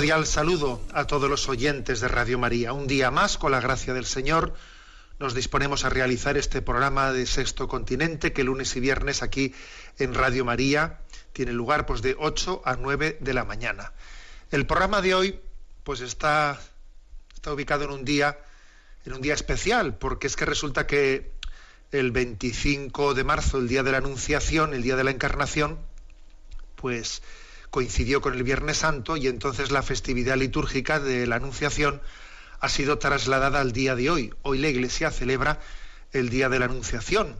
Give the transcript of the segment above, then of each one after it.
Cordial saludo a todos los oyentes de Radio María. Un día más, con la gracia del Señor, nos disponemos a realizar este programa de Sexto Continente que lunes y viernes aquí en Radio María tiene lugar pues de 8 a 9 de la mañana. El programa de hoy pues está, está ubicado en un día en un día especial porque es que resulta que el 25 de marzo, el día de la Anunciación, el día de la Encarnación, pues coincidió con el Viernes Santo y entonces la festividad litúrgica de la Anunciación ha sido trasladada al día de hoy. Hoy la Iglesia celebra el Día de la Anunciación,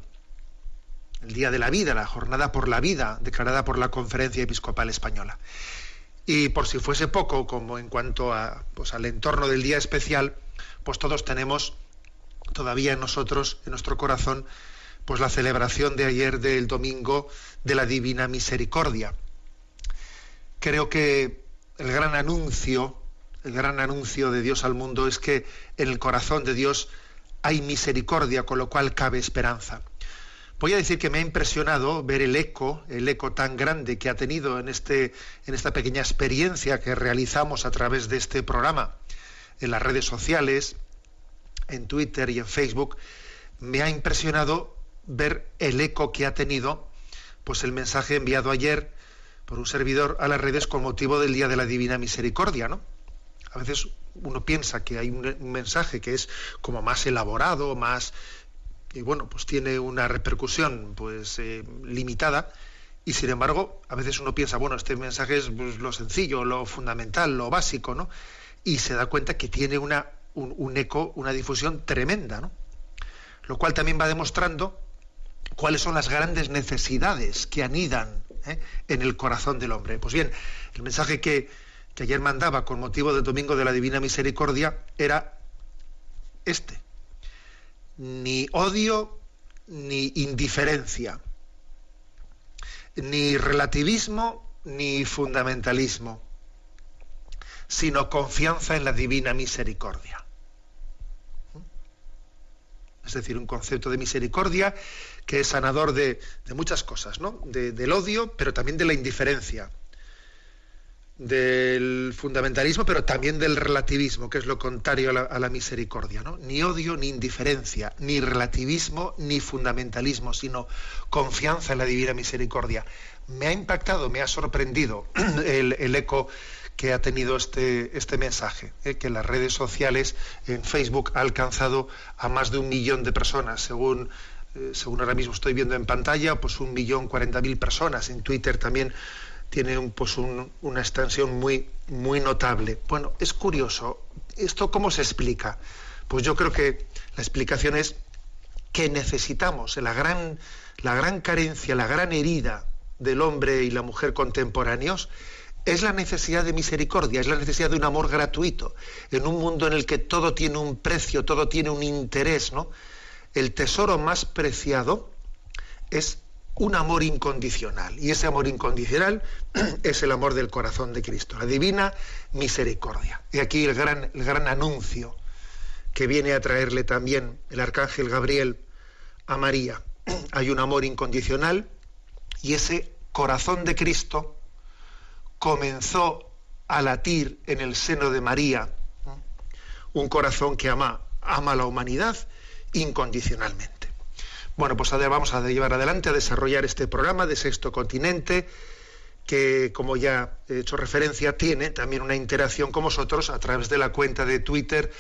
el Día de la Vida, la Jornada por la Vida, declarada por la Conferencia Episcopal Española. Y por si fuese poco, como en cuanto a, pues, al entorno del día especial, pues todos tenemos todavía en nosotros, en nuestro corazón, pues la celebración de ayer del domingo de la Divina Misericordia. Creo que el gran anuncio, el gran anuncio de Dios al mundo es que en el corazón de Dios hay misericordia, con lo cual cabe esperanza. Voy a decir que me ha impresionado ver el eco, el eco tan grande que ha tenido en, este, en esta pequeña experiencia que realizamos a través de este programa en las redes sociales, en Twitter y en Facebook. Me ha impresionado ver el eco que ha tenido pues el mensaje enviado ayer por un servidor a las redes con motivo del Día de la Divina Misericordia, ¿no? A veces uno piensa que hay un, mensaje que es como más elaborado, más y bueno, pues tiene una repercusión pues eh, limitada y sin embargo a veces uno piensa bueno este mensaje es pues, lo sencillo, lo fundamental, lo básico, ¿no? Y se da cuenta que tiene una un, un eco, una difusión tremenda, ¿no? Lo cual también va demostrando cuáles son las grandes necesidades que anidan ¿eh? en el corazón del hombre. Pues bien, el mensaje que, que ayer mandaba con motivo del Domingo de la Divina Misericordia era este. Ni odio ni indiferencia, ni relativismo ni fundamentalismo, sino confianza en la divina misericordia. Es decir, un concepto de misericordia que es sanador de, muchas cosas, ¿no? De- del odio, pero también de la indiferencia, del fundamentalismo, pero también del relativismo, que es lo contrario a la, misericordia, ¿no? Ni odio, ni indiferencia, ni relativismo, ni fundamentalismo, sino confianza en la divina misericordia. Me ha impactado, me ha sorprendido el, eco que ha tenido este, este mensaje, ¿eh? que las redes sociales, en Facebook, ha alcanzado a más de un millón de personas, según, eh, según ahora mismo estoy viendo en pantalla, pues un millón cuarenta mil personas. En Twitter también tiene un, pues un- una extensión muy, muy notable. Bueno, es curioso. ¿Esto cómo se explica? Pues yo creo que la explicación es que necesitamos la gran, la gran carencia, la gran herida del hombre y la mujer contemporáneos es la necesidad de misericordia, es la necesidad de un amor gratuito, en un mundo en el que todo tiene un precio, todo tiene un interés, ¿no? El tesoro más preciado es un amor incondicional, y ese amor incondicional es el amor del corazón de Cristo, la divina misericordia. Y aquí el gran, el gran anuncio que viene a traerle también el arcángel Gabriel a María. Hay un amor incondicional y ese corazón de Cristo comenzó a latir en el seno de María, un corazón que ama, ama a la humanidad incondicionalmente. Bueno, pues ahora vamos a llevar adelante a desarrollar este programa de Sexto Continente, que como ya he hecho referencia, tiene también una interacción con vosotros a través de la cuenta de Twitter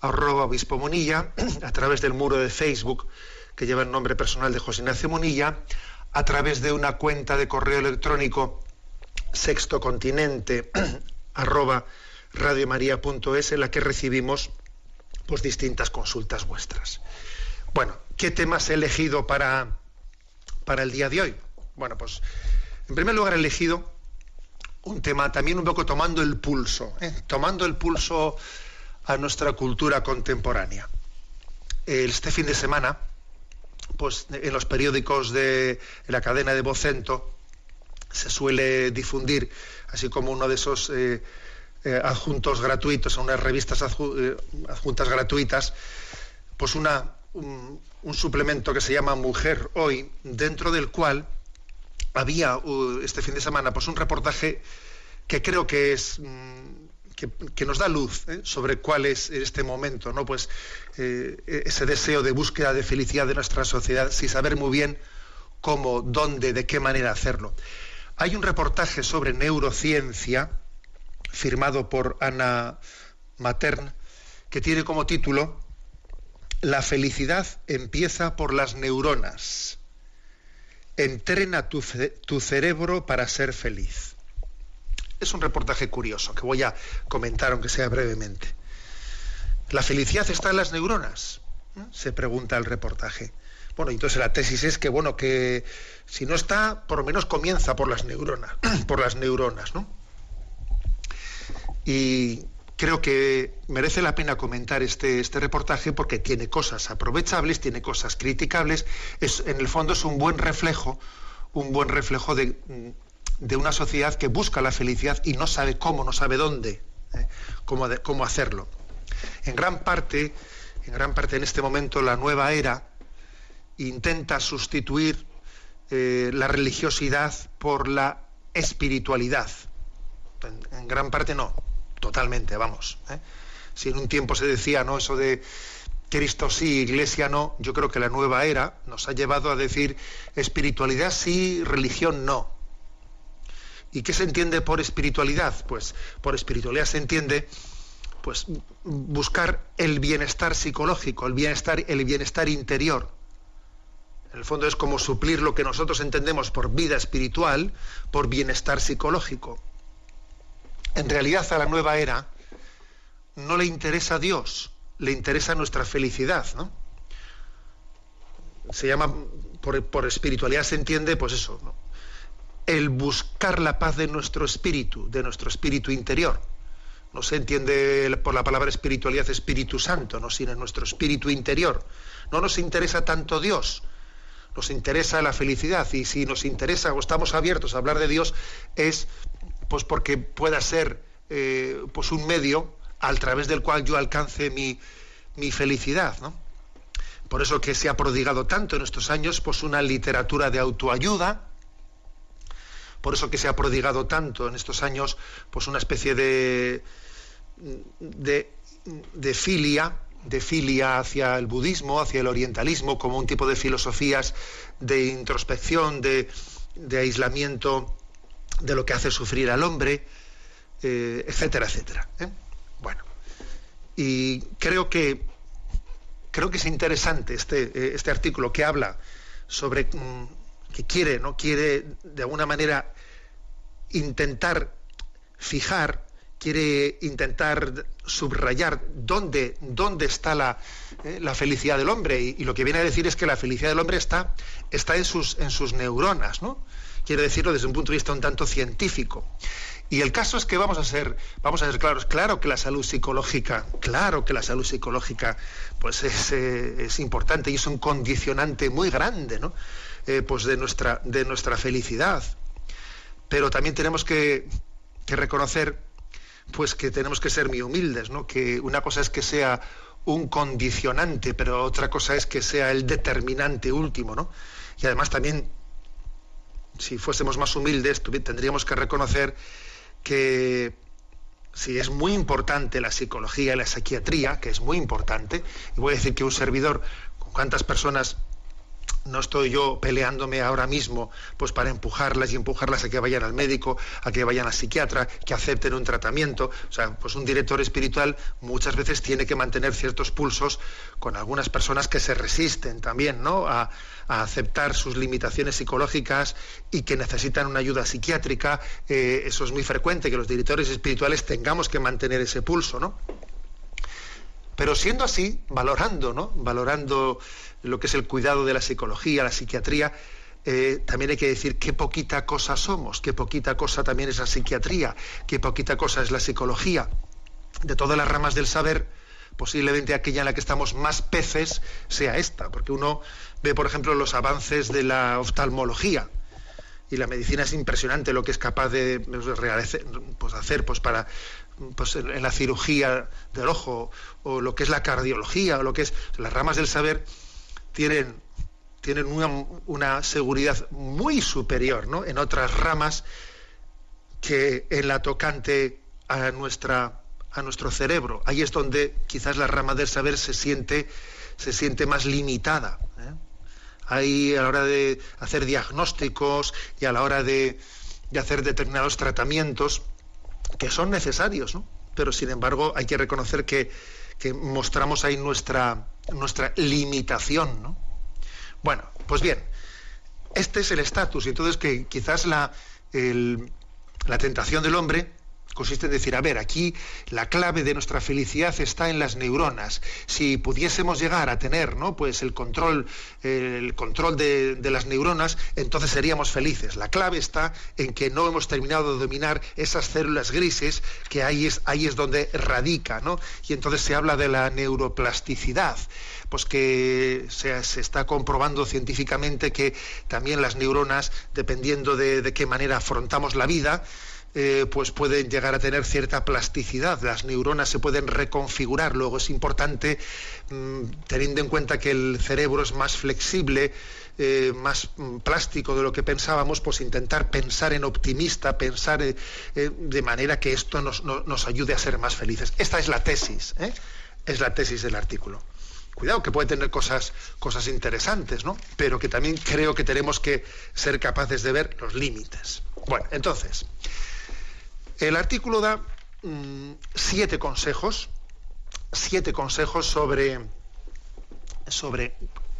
arroba obispo Munilla, a través del muro de Facebook que lleva el nombre personal de José Ignacio Munilla, a través de una cuenta de correo electrónico sextocontinente arroba radiomaria.es en la que recibimos pues distintas consultas vuestras. Bueno, ¿qué temas he elegido para, para el día de hoy? Bueno, pues en primer lugar he elegido un tema también un poco tomando el pulso, ¿eh? tomando el pulso a nuestra cultura contemporánea. Este fin de semana, pues en los periódicos de la cadena de Vocento se suele difundir, así como uno de esos eh, eh, adjuntos gratuitos, a unas revistas adjuntas gratuitas, pues una, un, suplemento que se llama Mujer Hoy, dentro del cual había este fin de semana pues un reportaje que creo que es mm, que, nos da luz ¿eh? sobre cuál es este momento, ¿no? Pues eh, ese deseo de búsqueda de felicidad de nuestra sociedad sin saber muy bien cómo, dónde, de qué manera hacerlo. Hay un reportaje sobre neurociencia firmado por Ana Matern que tiene como título La felicidad empieza por las neuronas. Entrena tu, cerebro para ser feliz. Es un reportaje curioso que voy a comentar, aunque sea brevemente. ¿La felicidad está en las neuronas? Se pregunta el reportaje. Bueno, entonces la tesis es que, bueno, que si no está, por lo menos comienza por las neuronas, por las neuronas, ¿no? Y creo que merece la pena comentar este, este reportaje porque tiene cosas aprovechables, tiene cosas criticables, es, en el fondo es un buen reflejo, un buen reflejo de, de una sociedad que busca la felicidad y no sabe cómo, no sabe dónde, ¿eh? cómo, cómo, hacerlo. En gran parte, en gran parte en este momento, la nueva era intenta sustituir eh, la religiosidad por la espiritualidad. En, gran parte no, totalmente, vamos. ¿eh? Si en un tiempo se decía, ¿no? Eso de Cristo sí, Iglesia no, yo creo que la nueva era nos ha llevado a decir espiritualidad sí, religión no. ¿Y qué se entiende por espiritualidad? Pues por espiritualidad se entiende pues buscar el bienestar psicológico, el bienestar, el bienestar interior. En el fondo es como suplir lo que nosotros entendemos por vida espiritual, por bienestar psicológico. En realidad a la nueva era no le interesa a Dios, le interesa nuestra felicidad, ¿no? Se llama, por, por espiritualidad se entiende, pues eso, ¿no? el buscar la paz de nuestro espíritu, de nuestro espíritu interior. No se entiende por la palabra espiritualidad Espíritu Santo, no sino nuestro espíritu interior. No nos interesa tanto Dios, nos interesa la felicidad y si nos interesa o estamos abiertos a hablar de Dios es pues porque pueda ser eh, pues un medio a través del cual yo alcance mi, mi felicidad, ¿no? Por eso que se ha prodigado tanto en estos años pues una literatura de autoayuda, por eso que se ha prodigado tanto en estos años pues una especie de, de, filia, de filia hacia el budismo, hacia el orientalismo, como un tipo de filosofías de introspección, de, aislamiento de lo que hace sufrir al hombre, eh, etcétera, etcétera. ¿eh? Bueno, y creo que creo que es interesante este, eh, este artículo que habla sobre mm, que quiere, ¿no? Quiere de alguna manera intentar fijar, quiere intentar subrayar dónde, dónde está la, la felicidad del hombre. Y, lo que viene a decir es que la felicidad del hombre está, está en, sus, en sus neuronas, ¿no? Quiere decirlo desde un punto de vista un tanto científico. Y el caso es que vamos a ser, vamos a ser claros, claro que la salud psicológica, claro que la salud psicológica pues es, eh, es importante y es un condicionante muy grande, ¿no? Eh, pues de nuestra, de nuestra felicidad. Pero también tenemos que, reconocer pues que tenemos que ser muy humildes, ¿no? Que una cosa es que sea un condicionante, pero otra cosa es que sea el determinante último, ¿no? Y además también, si fuésemos más humildes, tendríamos que reconocer que si es muy importante la psicología y la psiquiatría, que es muy importante, y voy a decir que un servidor, con cuántas personas no estoy yo peleándome ahora mismo pues para empujarlas y empujarlas a que vayan al médico, a que vayan al psiquiatra, que acepten un tratamiento. O sea, pues un director espiritual muchas veces tiene que mantener ciertos pulsos con algunas personas que se resisten también, ¿no? A, aceptar sus limitaciones psicológicas y que necesitan una ayuda psiquiátrica. Eh, eso es muy frecuente, que los directores espirituales tengamos que mantener ese pulso, ¿no? Pero siendo así, valorando, ¿no? Valorando lo que es el cuidado de la psicología, la psiquiatría, eh, también hay que decir qué poquita cosa somos, qué poquita cosa también es la psiquiatría, qué poquita cosa es la psicología. De todas las ramas del saber, posiblemente aquella en la que estamos más peces sea esta, porque uno ve, por ejemplo, los avances de la oftalmología y la medicina es impresionante lo que es capaz de pues, hacer pues, para pues, en la cirugía del ojo o lo que es la cardiología o lo que es las ramas del saber tienen tienen una, seguridad muy superior ¿no? en otras ramas que en la tocante a nuestra a nuestro cerebro ahí es donde quizás la rama del saber se siente se siente más limitada ¿eh? ahí a la hora de hacer diagnósticos y a la hora de, de hacer determinados tratamientos que son necesarios, ¿no? pero sin embargo hay que reconocer que, mostramos ahí nuestra, nuestra limitación. ¿no? Bueno, pues bien, este es el estatus, y entonces que quizás la, la tentación del hombre consiste en decir, a ver, aquí la clave de nuestra felicidad está en las neuronas. Si pudiésemos llegar a tener ¿no? pues el control, el control de, las neuronas, entonces seríamos felices. La clave está en que no hemos terminado de dominar esas células grises, que ahí es, ahí es donde radica, ¿no? Y entonces se habla de la neuroplasticidad, pues que se, está comprobando científicamente que también las neuronas, dependiendo de qué manera afrontamos la vida, eh, pues pueden llegar a tener cierta plasticidad, las neuronas se pueden reconfigurar. Luego es importante, mm, teniendo en cuenta que el cerebro es más flexible, eh, más mm, plástico de lo que pensábamos, pues intentar pensar en optimista, pensar eh, de manera que esto nos, nos, ayude a ser más felices. Esta es la tesis, es la tesis del artículo. Cuidado, que puede tener cosas, cosas interesantes, ¿no? Pero que también creo que tenemos que ser capaces de ver los límites. Bueno, entonces, el artículo da mm, siete consejos, siete consejos sobre, sobre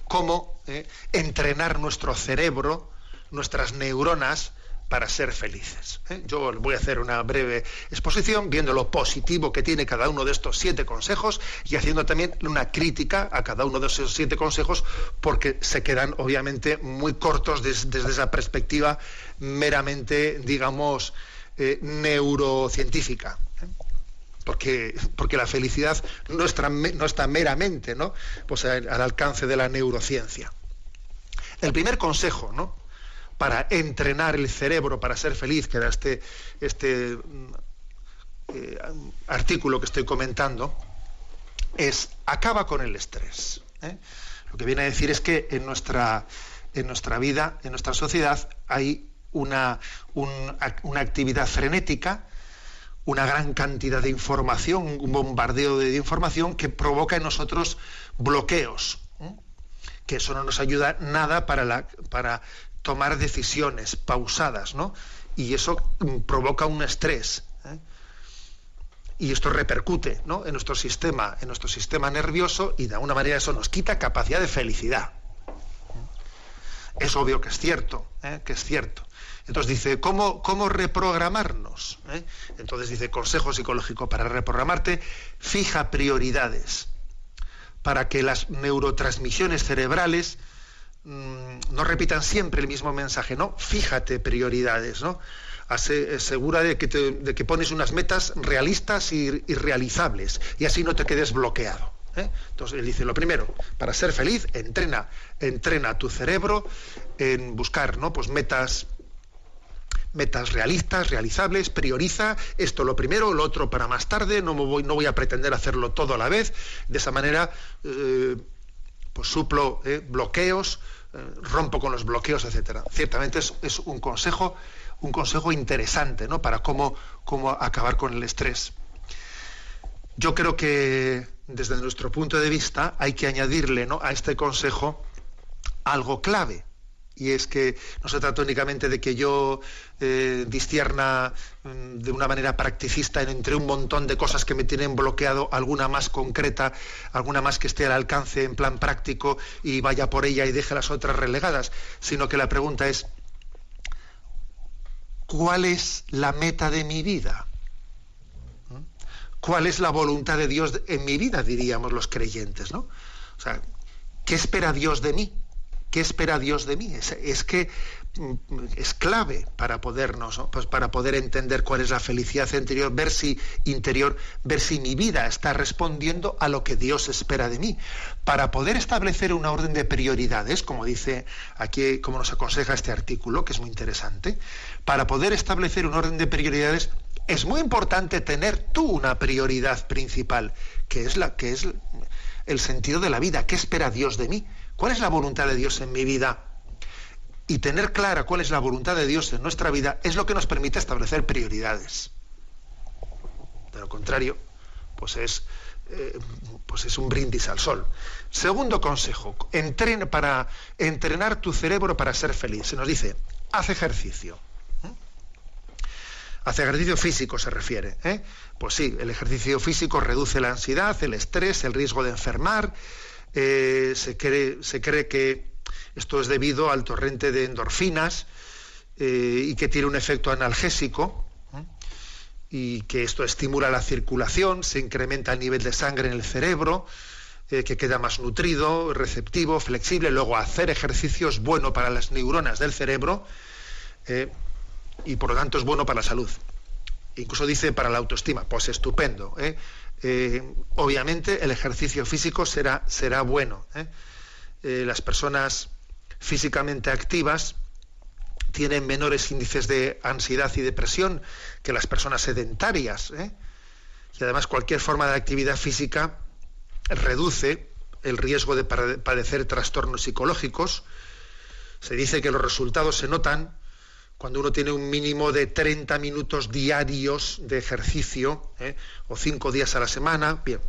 cómo eh, entrenar nuestro cerebro, nuestras neuronas, para ser felices. ¿eh? Yo voy a hacer una breve exposición viendo lo positivo que tiene cada uno de estos siete consejos y haciendo también una crítica a cada uno de esos siete consejos porque se quedan obviamente muy cortos desde esa perspectiva meramente, digamos, eh, neurocientífica. ¿eh? Porque, porque, la felicidad no está, no está meramente ¿no? Pues al, alcance de la neurociencia. El primer consejo ¿no? para entrenar el cerebro para ser feliz, que era este, este mm, eh, artículo que estoy comentando, es acaba con el estrés. Lo que viene a decir es que en nuestra, en nuestra vida, en nuestra sociedad, hay una, una actividad frenética, una gran cantidad de información, un bombardeo de información que provoca en nosotros bloqueos, que eso no nos ayuda nada para, la, para tomar decisiones pausadas, ¿no? Y eso mm, provoca un estrés. ¿eh? Y esto repercute en nuestro sistema, en nuestro sistema nervioso, y de alguna manera eso nos quita capacidad de felicidad. Es obvio que es cierto, ¿eh? que es cierto. Entonces dice, ¿cómo, cómo reprogramarnos? ¿Eh? Entonces dice, consejo psicológico para reprogramarte, fija prioridades para que las neurotransmisiones cerebrales mm, no repitan siempre el mismo mensaje, ¿no? Fíjate prioridades, ¿no? asegura de que, de que pones unas metas realistas y, realizables y así no te quedes bloqueado. ¿eh? Entonces él dice, lo primero, para ser feliz, entrena, entrena tu cerebro en buscar ¿no? pues metas metas realistas, realizables, prioriza esto lo primero, lo otro para más tarde, no, voy, a pretender hacerlo todo a la vez, de esa manera eh, pues suplo eh, bloqueos, eh, rompo con los bloqueos, etcétera. Ciertamente es, un consejo, un consejo interesante, ¿no? Para cómo, cómo acabar con el estrés. Yo creo que desde nuestro punto de vista hay que añadirle a este consejo algo clave. Y es que no se trata únicamente de que yo eh, distierna mm, de una manera practicista entre un montón de cosas que me tienen bloqueado, alguna más concreta, alguna más que esté al alcance en plan práctico y vaya por ella y deje las otras relegadas, sino que la pregunta es, ¿cuál es la meta de mi vida? ¿Mm? ¿Cuál es la voluntad de Dios en mi vida, diríamos los creyentes, ¿no? O sea, ¿qué espera Dios de mí? ¿Qué espera Dios de mí? Es, que mm, es clave para podernos, pues para poder entender cuál es la felicidad interior, ver si interior, ver si mi vida está respondiendo a lo que Dios espera de mí. Para poder establecer una orden de prioridades, como dice aquí, como nos aconseja este artículo, que es muy interesante, para poder establecer un orden de prioridades es muy importante tener tú una prioridad principal, que es la que es el sentido de la vida. ¿Qué espera Dios de mí? ¿Cuál es la voluntad de Dios en mi vida? Y tener clara cuál es la voluntad de Dios en nuestra vida es lo que nos permite establecer prioridades. De lo contrario, pues es, eh, pues es un brindis al sol. Segundo consejo, para entrenar tu cerebro para ser feliz. Se nos dice, haz ejercicio. ¿Mm? Haz ejercicio físico se refiere. ¿eh? Pues sí, el ejercicio físico reduce la ansiedad, el estrés, el riesgo de enfermar, eh, se, cree, se, cree, que esto es debido al torrente de endorfinas eh, y que tiene un efecto analgésico y que esto estimula la circulación, se incrementa el nivel de sangre en el cerebro, eh, que queda más nutrido, receptivo, flexible. Luego hacer ejercicio es bueno para las neuronas del cerebro y por lo tanto es bueno para la salud. Incluso dice para la autoestima, pues estupendo. Eh, obviamente el ejercicio físico será, será bueno. ¿eh? Eh, las personas físicamente activas tienen menores índices de ansiedad y depresión que las personas sedentarias. Y además cualquier forma de actividad física reduce el riesgo de padecer trastornos psicológicos. Se dice que los resultados se notan cuando uno tiene un mínimo de 30 minutos diarios de ejercicio, ¿eh? o cinco días a la semana, bien.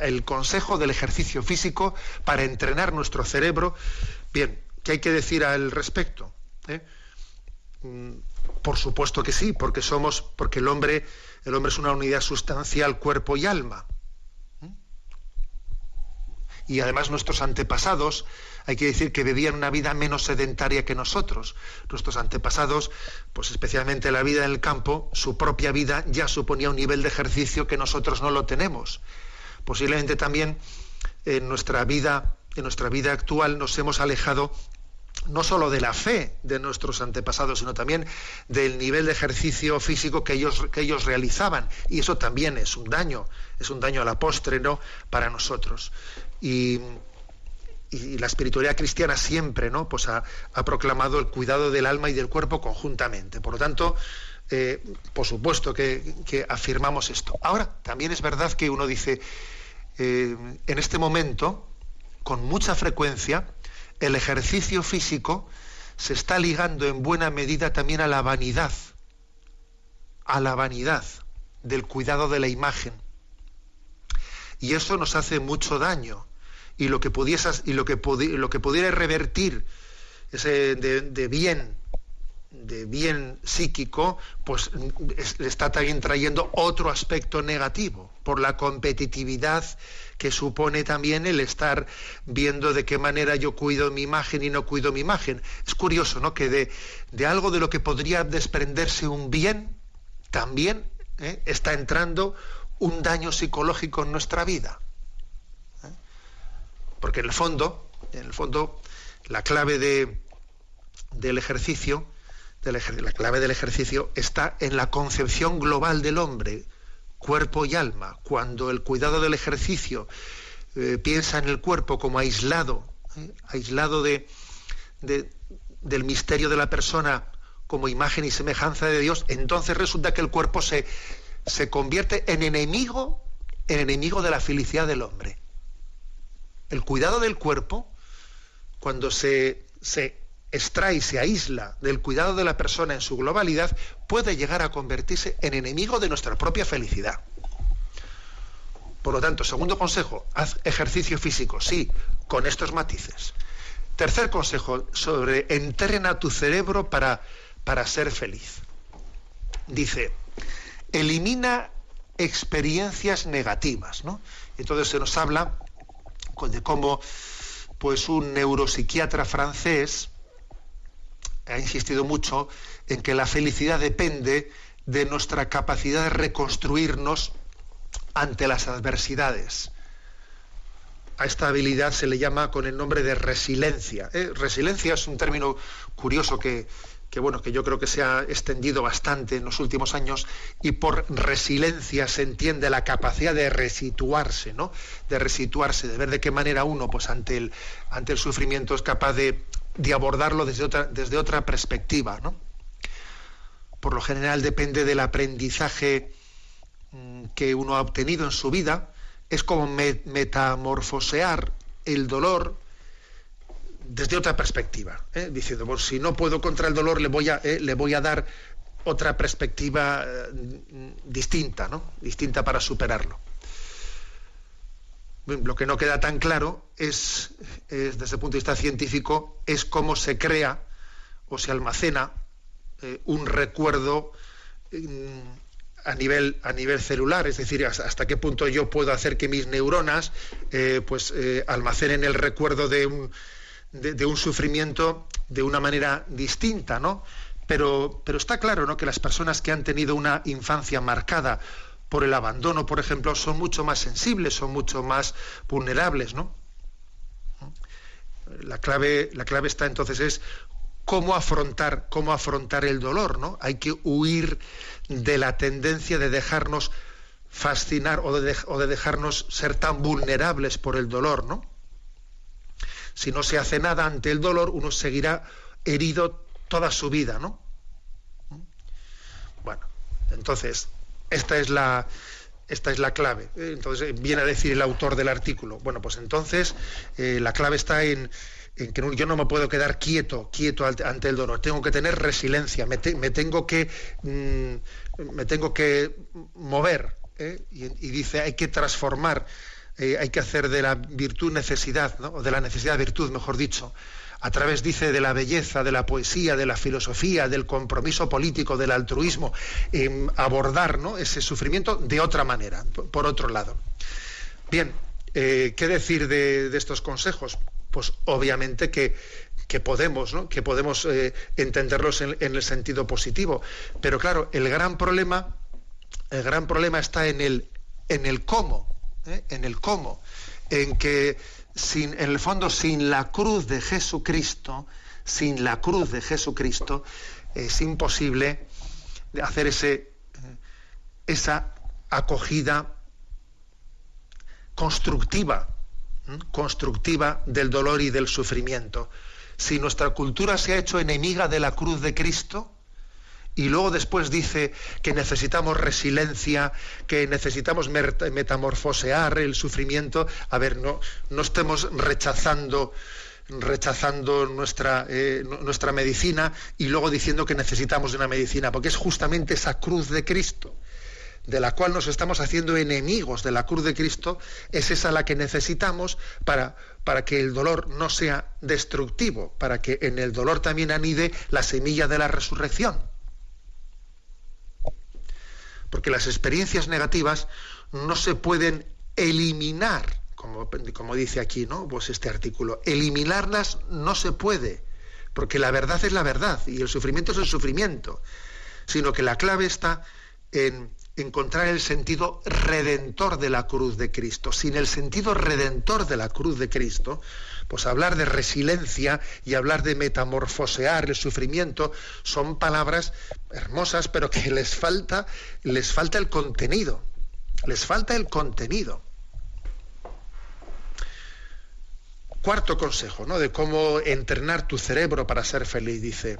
el consejo del ejercicio físico para entrenar nuestro cerebro, bien, ¿qué hay que decir al respecto? ¿Eh? Mm, por supuesto que sí, porque somos, porque el hombre, el hombre es una unidad sustancial, cuerpo y alma. Y además nuestros antepasados hay que decir que vivían una vida menos sedentaria que nosotros. Nuestros antepasados, pues especialmente la vida en el campo, su propia vida ya suponía un nivel de ejercicio que nosotros no lo tenemos. Posiblemente también en nuestra vida, en nuestra vida actual nos hemos alejado no solo de la fe de nuestros antepasados, sino también del nivel de ejercicio físico que ellos, que ellos realizaban. Y eso también es un daño, es un daño a la postre, ¿no? Para nosotros. Y, la espiritualidad cristiana siempre ¿no? pues ha, proclamado el cuidado del alma y del cuerpo conjuntamente. Por lo tanto, eh, por supuesto que, afirmamos esto. Ahora, también es verdad que uno dice, eh, en este momento, con mucha frecuencia, el ejercicio físico se está ligando en buena medida también a la vanidad, a la vanidad del cuidado de la imagen. Y eso nos hace mucho daño y lo que pudiesas y lo que, lo que pudiera revertir ese de, bien de bien psíquico, pues le está también trayendo otro aspecto negativo por la competitividad que supone también el estar viendo de qué manera yo cuido mi imagen y no cuido mi imagen. Es curioso, ¿no? Que de, algo de lo que podría desprenderse un bien, también ¿eh? está entrando un daño psicológico en nuestra vida. Porque en el fondo, en el fondo, la clave de, del ejercicio, la clave del ejercicio está en la concepción global del hombre, cuerpo y alma. Cuando el cuidado del ejercicio eh, piensa en el cuerpo como aislado, ¿eh? aislado de, del misterio de la persona como imagen y semejanza de Dios, entonces resulta que el cuerpo se, se convierte en enemigo, en enemigo de la felicidad del hombre el cuidado del cuerpo, cuando se, se extrae se aísla del cuidado de la persona en su globalidad, puede llegar a convertirse en enemigo de nuestra propia felicidad. Por lo tanto, segundo consejo, haz ejercicio físico, sí, con estos matices. Tercer consejo sobre entrena tu cerebro para, para ser feliz. Dice, elimina experiencias negativas, ¿no? Entonces se nos habla de cómo pues un neuropsiquiatra francés ha insistido mucho en que la felicidad depende de nuestra capacidad de reconstruirnos ante las adversidades. A esta habilidad se le llama con el nombre de resiliencia. ¿eh? Resiliencia es un término curioso que, bueno, que yo creo que se ha extendido bastante en los últimos años y por resiliencia se entiende la capacidad de resituarse, ¿no? De resituarse, de ver de qué manera uno, pues ante el sufrimiento es capaz de, abordarlo desde otra, desde otra perspectiva, ¿no? Por lo general depende del aprendizaje mm, que uno ha obtenido en su vida, es como metamorfosear el dolor desde otra perspectiva, ¿eh? diciendo, pues, si no puedo contra el dolor, le voy a, eh, le voy a dar otra perspectiva eh, distinta, ¿no? distinta para superarlo. Lo que no queda tan claro es, desde el punto de vista científico, es cómo se crea o se almacena un recuerdo a nivel, a nivel celular, es decir, hasta, qué punto yo puedo hacer que mis neuronas pues, almacenen el recuerdo de un, de, un sufrimiento de una manera distinta, ¿no? Pero, pero está claro ¿no? que las personas que han tenido una infancia marcada por el abandono, por ejemplo, son mucho más sensibles, son mucho más vulnerables, ¿no? La clave, la clave está entonces es cómo afrontar, cómo afrontar el dolor, ¿no? Hay que huir de la tendencia de dejarnos fascinar o de, o de dejarnos ser tan vulnerables por el dolor, ¿no? si no se hace nada ante el dolor, uno seguirá herido toda su vida, ¿no? Bueno, entonces, esta es la, esta es la clave. Entonces, viene a decir el autor del artículo. Bueno, pues entonces, eh, la clave está en, que yo no me puedo quedar quieto, quieto ante el dolor. Tengo que tener resiliencia, me, tengo que mm, me tengo que mover. ¿eh? Y, dice, hay que transformar eh, hay que hacer de la virtud necesidad, o de la necesidad virtud, mejor dicho, a través, dice, de la belleza, de la poesía, de la filosofía, del compromiso político, del altruismo, abordar ese sufrimiento de otra manera, por otro lado. Bien, eh, ¿qué decir de, estos consejos? Pues obviamente que, podemos, que podemos eh, entenderlos en, en, el sentido positivo. Pero claro, el gran problema, el gran problema está en el, en el cómo. ¿eh? en el cómo, en que sin, en el fondo sin la cruz de Jesucristo, sin la cruz de Jesucristo, es imposible hacer ese, eh, esa acogida constructiva, constructiva del dolor y del sufrimiento. Si nuestra cultura se ha hecho enemiga de la cruz de Cristo, y luego después dice que necesitamos resiliencia, que necesitamos metamorfosear el sufrimiento. A ver, no, no estemos rechazando rechazando nuestra, eh, nuestra medicina y luego diciendo que necesitamos una medicina, porque es justamente esa cruz de Cristo, de la cual nos estamos haciendo enemigos de la cruz de Cristo, es esa la que necesitamos para, para que el dolor no sea destructivo, para que en el dolor también anide la semilla de la resurrección porque las experiencias negativas no se pueden eliminar, como, dice aquí, ¿no? Pues este artículo. Eliminarlas no se puede, porque la verdad es la verdad y el sufrimiento es el sufrimiento, sino que la clave está en encontrar el sentido redentor de la cruz de Cristo. Sin el sentido redentor de la cruz de Cristo, pues hablar de resiliencia y hablar de metamorfosear el sufrimiento son palabras hermosas, pero que les falta, les falta el contenido. Les falta el contenido. Cuarto consejo, ¿no? De cómo entrenar tu cerebro para ser feliz, dice.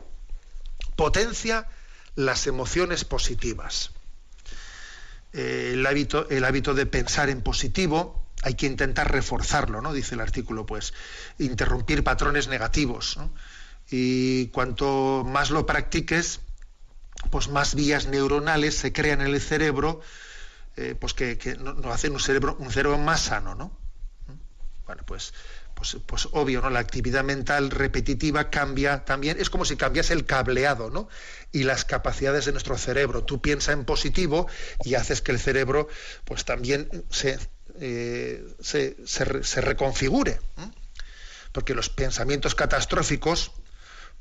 Potencia las emociones positivas. Eh, el, hábito, el hábito de pensar en positivo, hay que intentar reforzarlo, ¿no? Dice el artículo, pues, interrumpir patrones negativos. Y cuanto más lo practiques, pues más vías neuronales se crean en el cerebro, eh, pues que, nos hacen un cerebro, un cerebro más sano, ¿no? Bueno, pues, pues, pues, obvio, ¿no? La actividad mental repetitiva cambia también, es como si cambiase el cableado, ¿no? Y las capacidades de nuestro cerebro. Tú piensas en positivo y haces que el cerebro, pues también se, eh, se, reconfigure. Porque los pensamientos catastróficos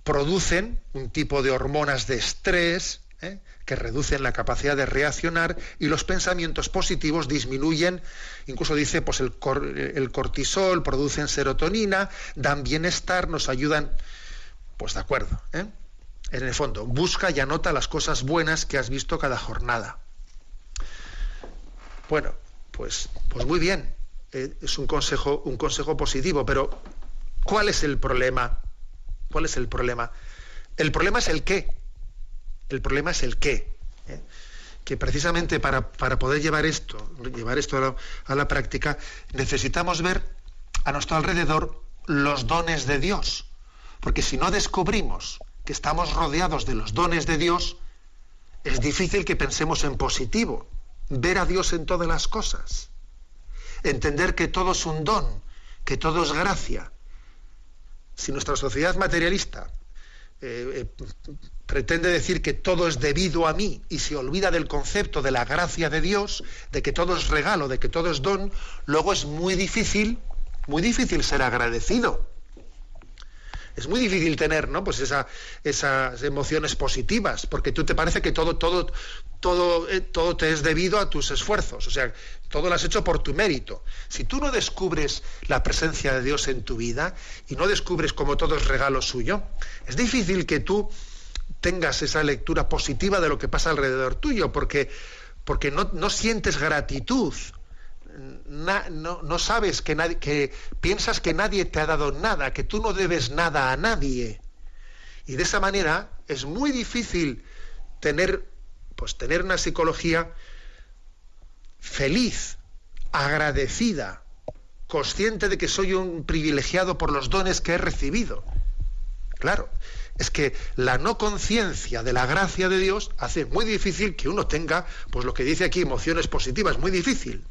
producen un tipo de hormonas de estrés, ¿eh? Que reducen la capacidad de reaccionar y los pensamientos positivos disminuyen, incluso dice, pues el, cortisol, producen serotonina, dan bienestar, nos ayudan, pues de acuerdo. ¿eh? En el fondo, busca y anota las cosas buenas que has visto cada jornada. Bueno, pues, pues muy bien, eh, es un consejo, un consejo positivo, pero ¿cuál es el problema? ¿Cuál es el problema? El problema es el qué. El problema es el qué. ¿eh? Que precisamente para, poder llevar esto, llevar esto a la, práctica, necesitamos ver a nuestro alrededor los dones de Dios. Porque si no descubrimos que estamos rodeados de los dones de Dios, es difícil que pensemos en positivo, ver a Dios en todas las cosas, entender que todo es un don, que todo es gracia. Si nuestra sociedad materialista eh, eh, pretende decir que todo es debido a mí y se olvida del concepto de la gracia de Dios, de que todo es regalo, de que todo es don, luego es muy difícil, muy difícil ser agradecido. Es muy difícil tener, ¿no? Pues esas emociones positivas, porque tú te parece que todo, todo, todo, eh, todo te es debido a tus esfuerzos. O sea, todo lo has hecho por tu mérito. Si tú no descubres la presencia de Dios en tu vida y no descubres como todo es regalo suyo, es difícil que tú tengas esa lectura positiva de lo que pasa alrededor tuyo, porque, porque no, sientes gratitud, no, sabes que, nadie, que piensas que nadie te ha dado nada, que tú no debes nada a nadie. Y de esa manera es muy difícil tener, pues, tener una psicología feliz, agradecida, consciente de que soy un privilegiado por los dones que he recibido. Claro, es que la no conciencia de la gracia de Dios hace muy difícil que uno tenga, pues lo que dice aquí, emociones positivas, muy difícil.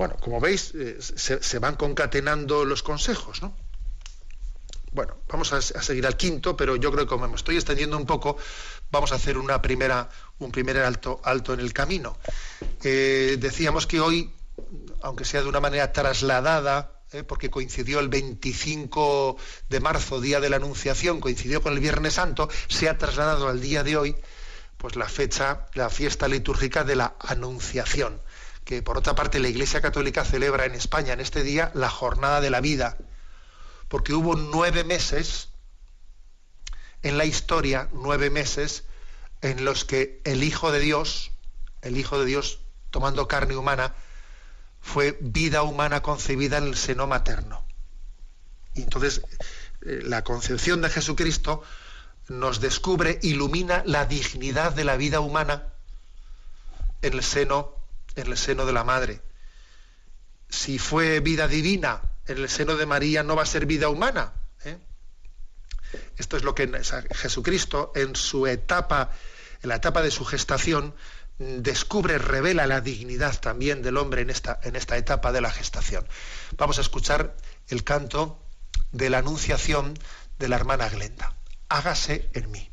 Bueno, como veis, eh, se, van concatenando los consejos, ¿no? Bueno, vamos a, seguir al quinto, pero yo creo que como me estoy extendiendo un poco, vamos a hacer una primera, un primer alto, alto en el camino. Eh, decíamos que hoy, aunque sea de una manera trasladada, ¿eh? porque coincidió el 25 de marzo, día de la Anunciación, coincidió con el Viernes Santo, se ha trasladado al día de hoy pues la fecha, la fiesta litúrgica de la Anunciación, que por otra parte la Iglesia Católica celebra en España en este día la Jornada de la Vida, porque hubo nueve meses en la historia, nueve meses en los que el Hijo de Dios, el Hijo de Dios tomando carne humana, fue vida humana concebida en el seno materno. Y entonces eh, la concepción de Jesucristo nos descubre, ilumina la dignidad de la vida humana en el seno, en el seno de la madre. Si fue vida divina en el seno de María, no va a ser vida humana. ¿eh? Esto es lo que Jesucristo en su etapa, en la etapa de su gestación, descubre, revela la dignidad también del hombre en esta, en esta etapa de la gestación. Vamos a escuchar el canto de la anunciación de la hermana Glenda. Hágase en mí.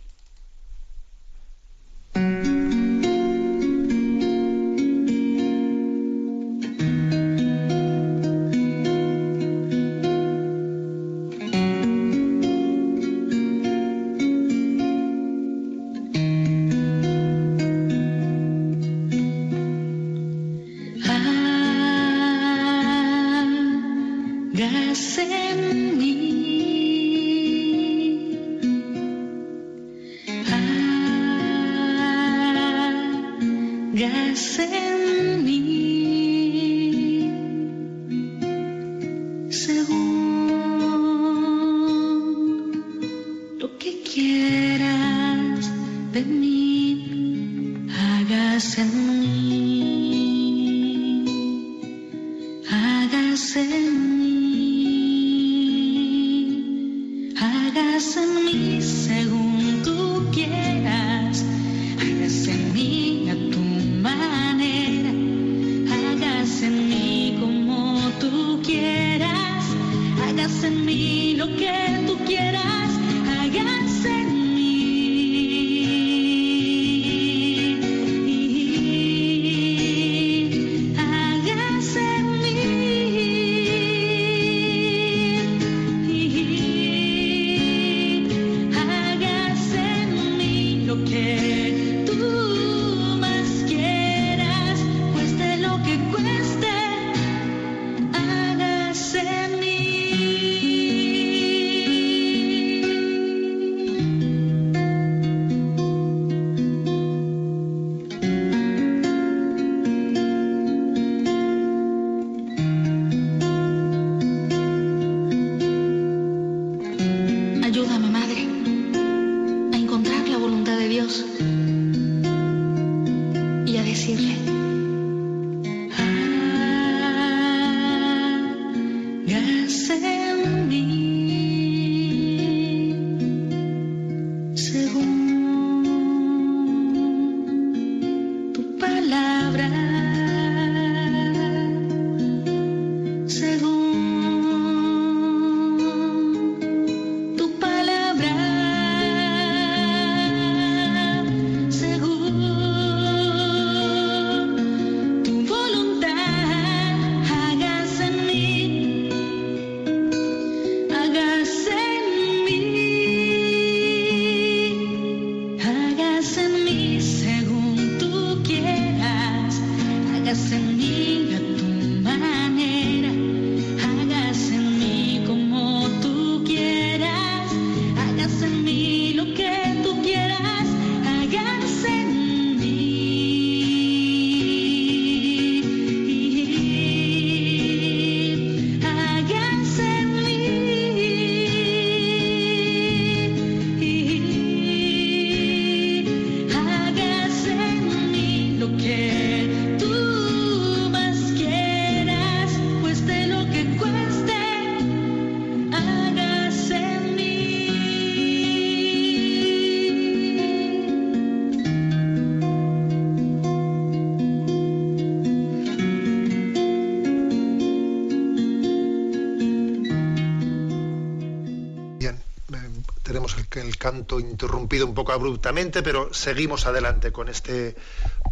Interrumpido un poco abruptamente, pero seguimos adelante con este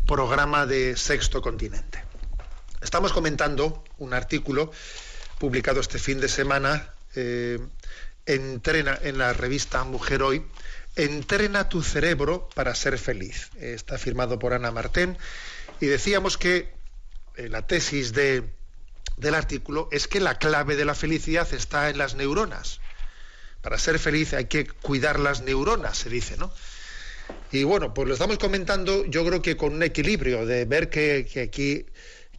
programa de Sexto Continente. Estamos comentando un artículo publicado este fin de semana eh, entrena, en la revista Mujer Hoy, Entrena tu cerebro para ser feliz. Está firmado por Ana Martén y decíamos que eh, la tesis de, del artículo es que la clave de la felicidad está en las neuronas para ser feliz hay que cuidar las neuronas, se dice, ¿no? Y bueno, pues lo estamos comentando, yo creo que con un equilibrio de ver que, aquí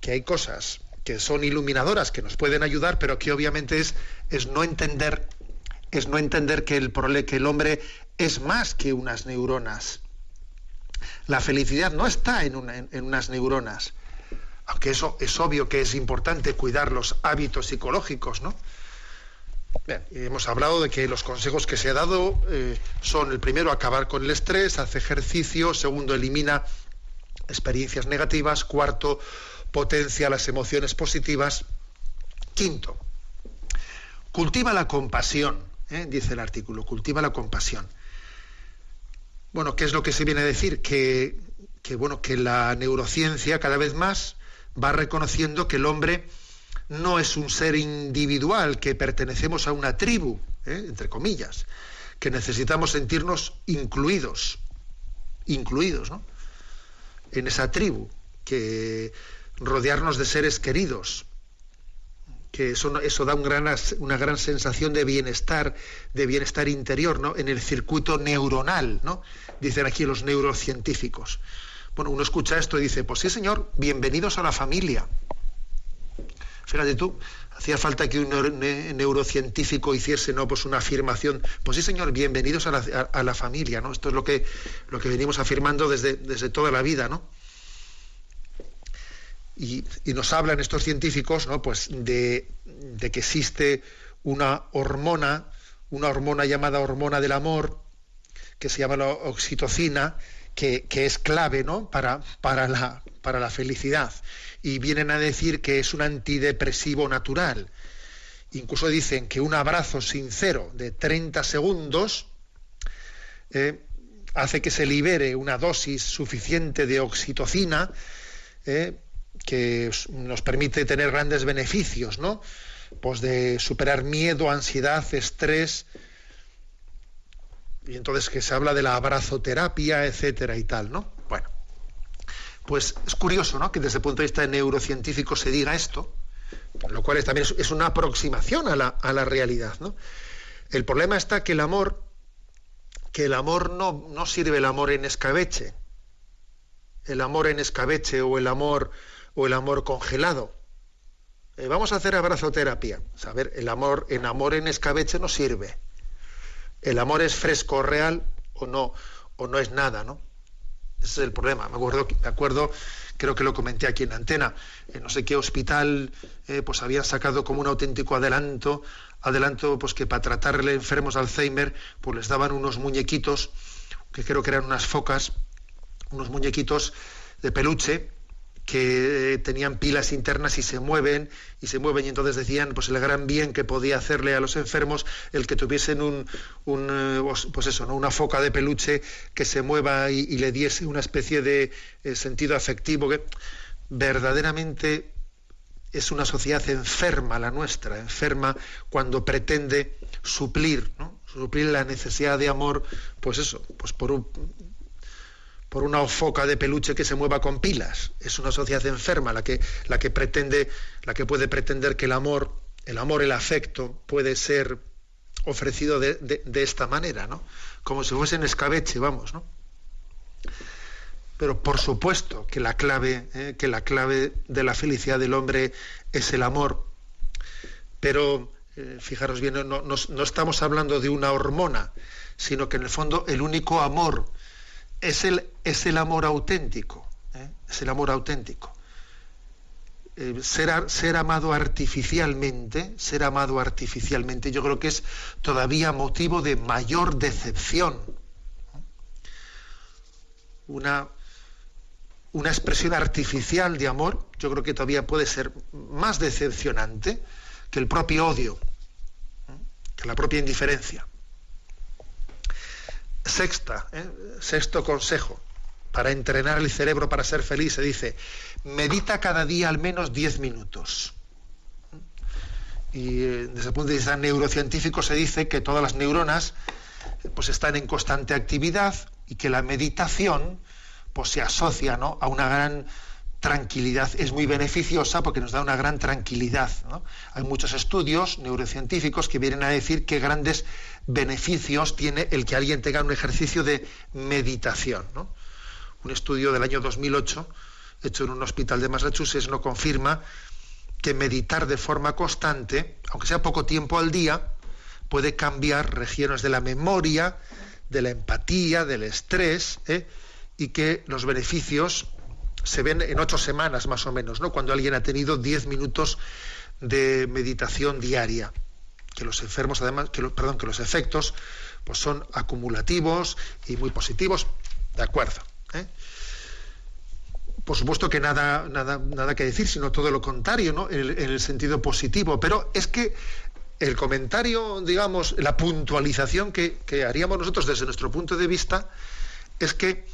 que hay cosas que son iluminadoras, que nos pueden ayudar, pero que obviamente es, es no entender, es no entender que el, que el hombre es más que unas neuronas. La felicidad no está en, en unas neuronas, aunque eso es obvio que es importante cuidar los hábitos psicológicos, ¿no? Hemos hablado de que los consejos que se ha dado eh, son el primero, acabar con el estrés, hace ejercicio, segundo, elimina experiencias negativas, cuarto, potencia las emociones positivas, quinto, cultiva la compasión, ¿eh? dice el artículo, cultiva la compasión. Bueno, ¿qué es lo que se viene a decir? Que, bueno, que la neurociencia cada vez más va reconociendo que el hombre no es un ser individual, que pertenecemos a una tribu, ¿eh? entre comillas, que necesitamos sentirnos incluidos, incluidos, ¿no? En esa tribu, que rodearnos de seres queridos, que eso, eso da una gran sensación de bienestar, de bienestar interior, ¿no? En el circuito neuronal, ¿no? Dicen aquí los neurocientíficos. Bueno, uno escucha esto y dice, pues sí, señor, bienvenidos a la familia. Fíjate tú, hacía falta que un neurocientífico hiciese ¿no? pues una afirmación. Pues sí, señor, bienvenidos a la, familia, ¿no? Esto es lo que, lo que venimos afirmando desde, desde toda la vida, ¿no? Y, nos hablan estos científicos ¿no? pues de, que existe una hormona, una hormona llamada hormona del amor, que se llama la oxitocina, que, es clave ¿no? para, para, la, para la felicidad y vienen a decir que es un antidepresivo natural incluso dicen que un abrazo sincero de 30 segundos eh, hace que se libere una dosis suficiente de oxitocina eh, que nos permite tener grandes beneficios, ¿no? Pues de superar miedo, ansiedad, estrés, y entonces que se habla de la abrazoterapia, etcétera y tal, ¿no? Bueno, pues es curioso, ¿no? Que desde el punto de vista neurocientífico se diga esto, lo cual también es, una aproximación a la, a la, realidad, ¿no? El problema está que el amor, que el amor no, no sirve el amor en escabeche, el amor en escabeche o el amor o el amor congelado. Eh, vamos a hacer abrazoterapia. A ver, el amor en amor en escabeche no sirve el amor es fresco real o no, o no es nada, ¿no? Ese es el problema. Me acuerdo, acuerdo creo que lo comenté aquí en antena, en no sé qué hospital, eh, pues habían sacado como un auténtico adelanto, adelanto pues que para tratarle enfermos Alzheimer, pues les daban unos muñequitos, que creo que eran unas focas, unos muñequitos de peluche, que tenían pilas internas y se mueven y se mueven y entonces decían pues el gran bien que podía hacerle a los enfermos el que tuviesen un, eh, pues eso no una foca de peluche que se mueva y, le diese una especie de eh, sentido afectivo que verdaderamente es una sociedad enferma la nuestra enferma cuando pretende suplir suplir la necesidad de amor pues eso pues por un, por una foca de peluche que se mueva con pilas. Es una sociedad enferma la que, la que pretende, la que puede pretender que el amor, el amor, el afecto, puede ser ofrecido de, esta manera, ¿no? Como si fuese escabeche, vamos, ¿no? Pero por supuesto que la clave, ¿eh? que la clave de la felicidad del hombre es el amor. Pero eh, fijaros bien, no, no estamos hablando de una hormona, sino que en el fondo el único amor es el, es el amor auténtico, ¿eh? es el amor auténtico. Eh, ser, ser, amado artificialmente, ser amado artificialmente, yo creo que es todavía motivo de mayor decepción. Una, una expresión artificial de amor, yo creo que todavía puede ser más decepcionante que el propio odio, ¿eh? que la propia indiferencia. Sexta, ¿eh? sexto consejo para entrenar el cerebro para ser feliz, se dice, medita cada día al menos 10 minutos. Y eh, desde el punto de vista neurocientífico se dice que todas las neuronas pues, están en constante actividad y que la meditación pues, se asocia a una gran tranquilidad es muy beneficiosa porque nos da una gran tranquilidad. Hay muchos estudios neurocientíficos que vienen a decir qué grandes beneficios tiene el que alguien tenga un ejercicio de meditación. Un estudio del año 2008, hecho en un hospital de Massachusetts, no confirma que meditar de forma constante, aunque sea poco tiempo al día, puede cambiar regiones de la memoria, de la empatía, del estrés, ¿eh? y que los beneficios se ven en ocho semanas más o menos, ¿no? Cuando alguien ha tenido diez minutos de meditación diaria. Que los enfermos, además, que perdón, que los efectos pues son acumulativos y muy positivos. De acuerdo. ¿eh? Por supuesto que nada, nada, nada que decir, sino todo lo contrario, ¿no? En en el sentido positivo. Pero es que el comentario, digamos, la puntualización que, que haríamos nosotros desde nuestro punto de vista es que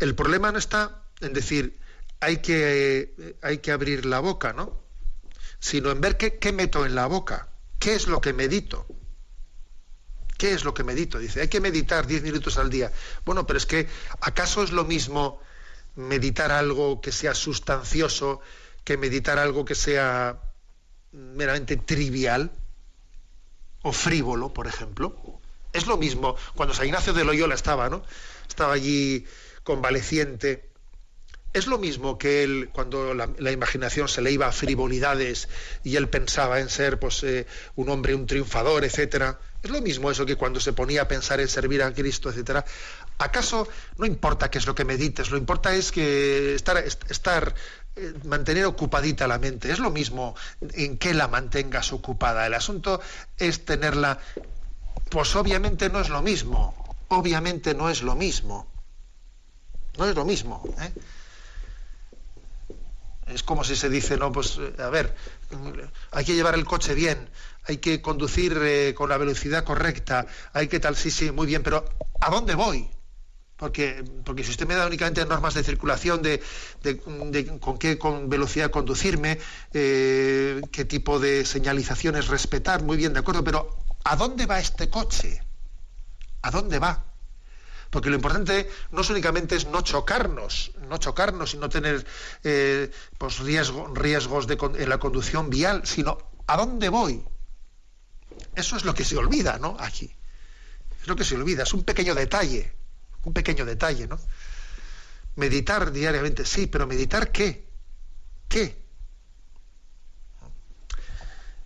el problema no está en decir, hay que, hay que abrir la boca, ¿no? Sino en ver qué, qué meto en la boca, qué es lo que medito. ¿Qué es lo que medito? Dice, hay que meditar 10 minutos al día. Bueno, pero es que, ¿acaso es lo mismo meditar algo que sea sustancioso que meditar algo que sea meramente trivial o frívolo, por ejemplo? Es lo mismo cuando San Ignacio de Loyola estaba, ¿no? Estaba allí convaleciente es lo mismo que él, cuando la, imaginación se le iba a frivolidades y él pensaba en ser pues, eh, un hombre, un triunfador, etcétera. Es lo mismo eso que cuando se ponía a pensar en servir a Cristo, etcétera. ¿Acaso no importa qué es lo que medites? Lo importa es que estar, eh, mantener ocupadita la mente. Es lo mismo en qué la mantengas ocupada. El asunto es tenerla. Pues obviamente no es lo mismo. Obviamente no es lo mismo. No es lo mismo. ¿eh? Es como si se dice, no, pues a ver, hay que llevar el coche bien, hay que conducir eh, con la velocidad correcta, hay que tal, sí, sí, muy bien, pero ¿a dónde voy? Porque, porque si usted me da únicamente normas de circulación de, con qué con velocidad conducirme, eh, qué tipo de señalizaciones respetar, muy bien, de acuerdo, pero ¿a dónde va este coche? ¿A dónde va? Porque lo importante no únicamente es no chocarnos, no chocarnos y no tener eh, pues riesgos de, en la conducción vial, sino ¿a dónde voy? Eso es lo que se olvida, ¿no? Aquí. Es lo que se olvida, es un pequeño detalle, un pequeño detalle, ¿no? Meditar diariamente, sí, pero meditar qué? ¿Qué?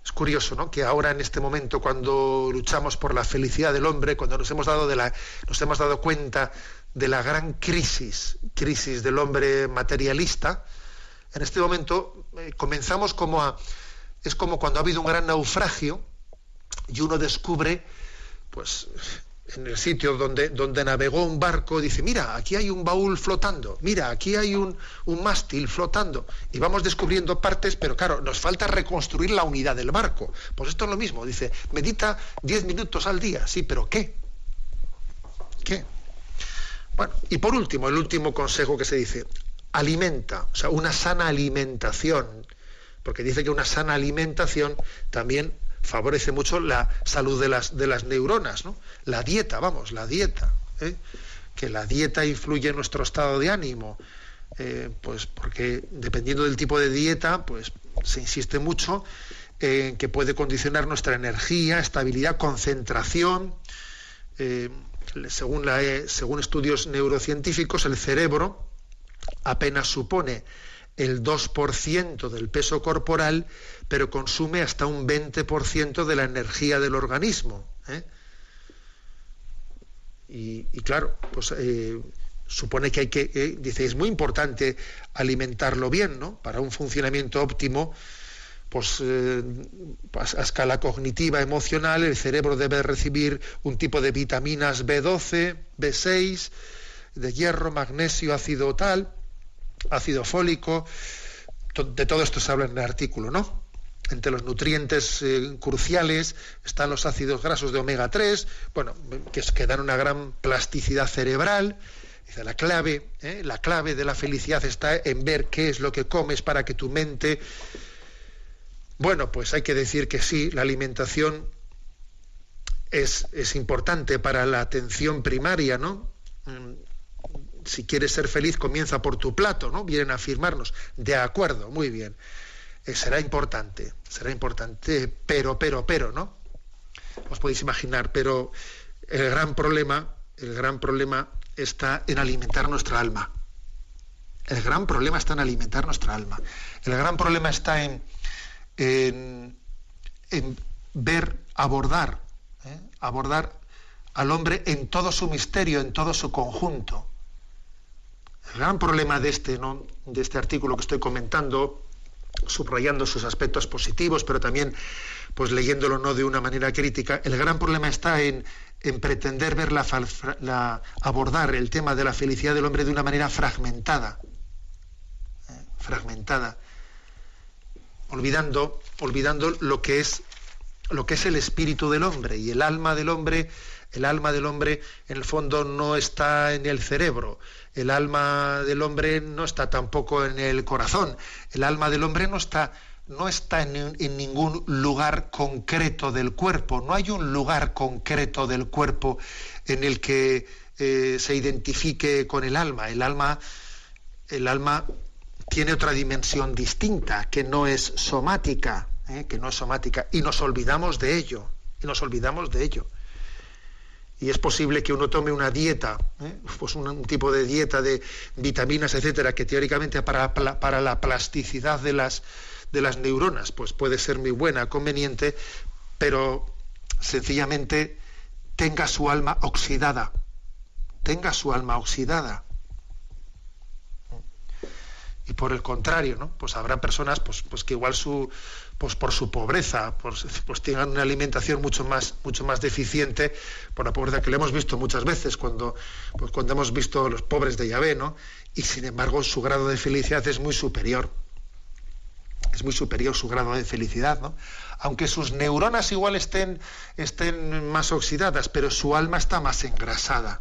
Es curioso, ¿no? Que ahora en este momento, cuando luchamos por la felicidad del hombre, cuando nos hemos dado de la, nos hemos dado cuenta de la gran crisis, crisis del hombre materialista, en este momento eh, comenzamos como a, es como cuando ha habido un gran naufragio y uno descubre, pues, en el sitio donde, donde navegó un barco, dice, mira, aquí hay un baúl flotando, mira, aquí hay un, un mástil flotando. Y vamos descubriendo partes, pero claro, nos falta reconstruir la unidad del barco. Pues esto es lo mismo, dice, medita 10 minutos al día, sí, pero ¿qué? ¿Qué? Bueno, y por último, el último consejo que se dice, alimenta, o sea, una sana alimentación, porque dice que una sana alimentación también favorece mucho la salud de las, de las neuronas, ¿no? La dieta, vamos, la dieta, ¿eh? que la dieta influye en nuestro estado de ánimo, eh, pues porque dependiendo del tipo de dieta, pues se insiste mucho en que puede condicionar nuestra energía, estabilidad, concentración. Eh, según, la, según estudios neurocientíficos, el cerebro apenas supone el 2% del peso corporal, pero consume hasta un 20% de la energía del organismo. ¿eh? Y, claro, pues eh, supone que hay que, eh, dice, es muy importante alimentarlo bien, ¿no? Para un funcionamiento óptimo, pues a escala cognitiva, emocional, el cerebro debe recibir un tipo de vitaminas B12, B6, de hierro, magnesio, ácido tal, ácido fólico, de todo esto se habla en el artículo, ¿no? Entre los nutrientes eh, cruciales están los ácidos grasos de omega 3, bueno, que, que dan una gran plasticidad cerebral. Dice, la clave, ¿eh? la clave de la felicidad está en ver qué es lo que comes para que tu mente. Bueno, pues hay que decir que sí, la alimentación es, es importante para la atención primaria, ¿no? Si quieres ser feliz, comienza por tu plato, ¿no? Vienen a afirmarnos. De acuerdo, muy bien. Eh, será importante, será importante, pero, pero, pero, ¿no? Os podéis imaginar, pero el gran problema, el gran problema está en alimentar nuestra alma. El gran problema está en alimentar nuestra alma. El gran problema está en, en, ver, abordar, ¿eh? abordar al hombre en todo su misterio, en todo su conjunto. El gran problema de este, ¿no? de este artículo que estoy comentando, subrayando sus aspectos positivos, pero también pues leyéndolo no de una manera crítica, el gran problema está en, pretender ver la, abordar el tema de la felicidad del hombre de una manera fragmentada, ¿eh? fragmentada, olvidando, olvidando lo que es lo que es el espíritu del hombre y el alma del hombre el alma del hombre en el fondo no está en el cerebro, el alma del hombre no está tampoco en el corazón, el alma del hombre no está, no está en, ningún lugar concreto del cuerpo, no hay un lugar concreto del cuerpo en el que eh, se identifique con el alma. El alma, el alma tiene otra dimensión distinta, que no es somática, ¿eh? que no es somática, y nos olvidamos de ello, y nos olvidamos de ello y es posible que uno tome una dieta, ¿eh? pues un, tipo de dieta de vitaminas, etcétera, que teóricamente para, para la plasticidad de las, de las neuronas, pues puede ser muy buena, conveniente, pero sencillamente tenga su alma oxidada, tenga su alma oxidada. Y por el contrario, ¿no? Pues habrá personas pues, pues que igual su, pues por su pobreza, pues, tengan una alimentación mucho más, mucho más deficiente por la pobreza que le hemos visto muchas veces cuando, pues cuando hemos visto los pobres de Yahvé, ¿no? Y sin embargo su grado de felicidad es muy superior. es muy superior su grado de felicidad, ¿no? Aunque sus neuronas igual estén, estén más oxidadas, pero su alma está más engrasada.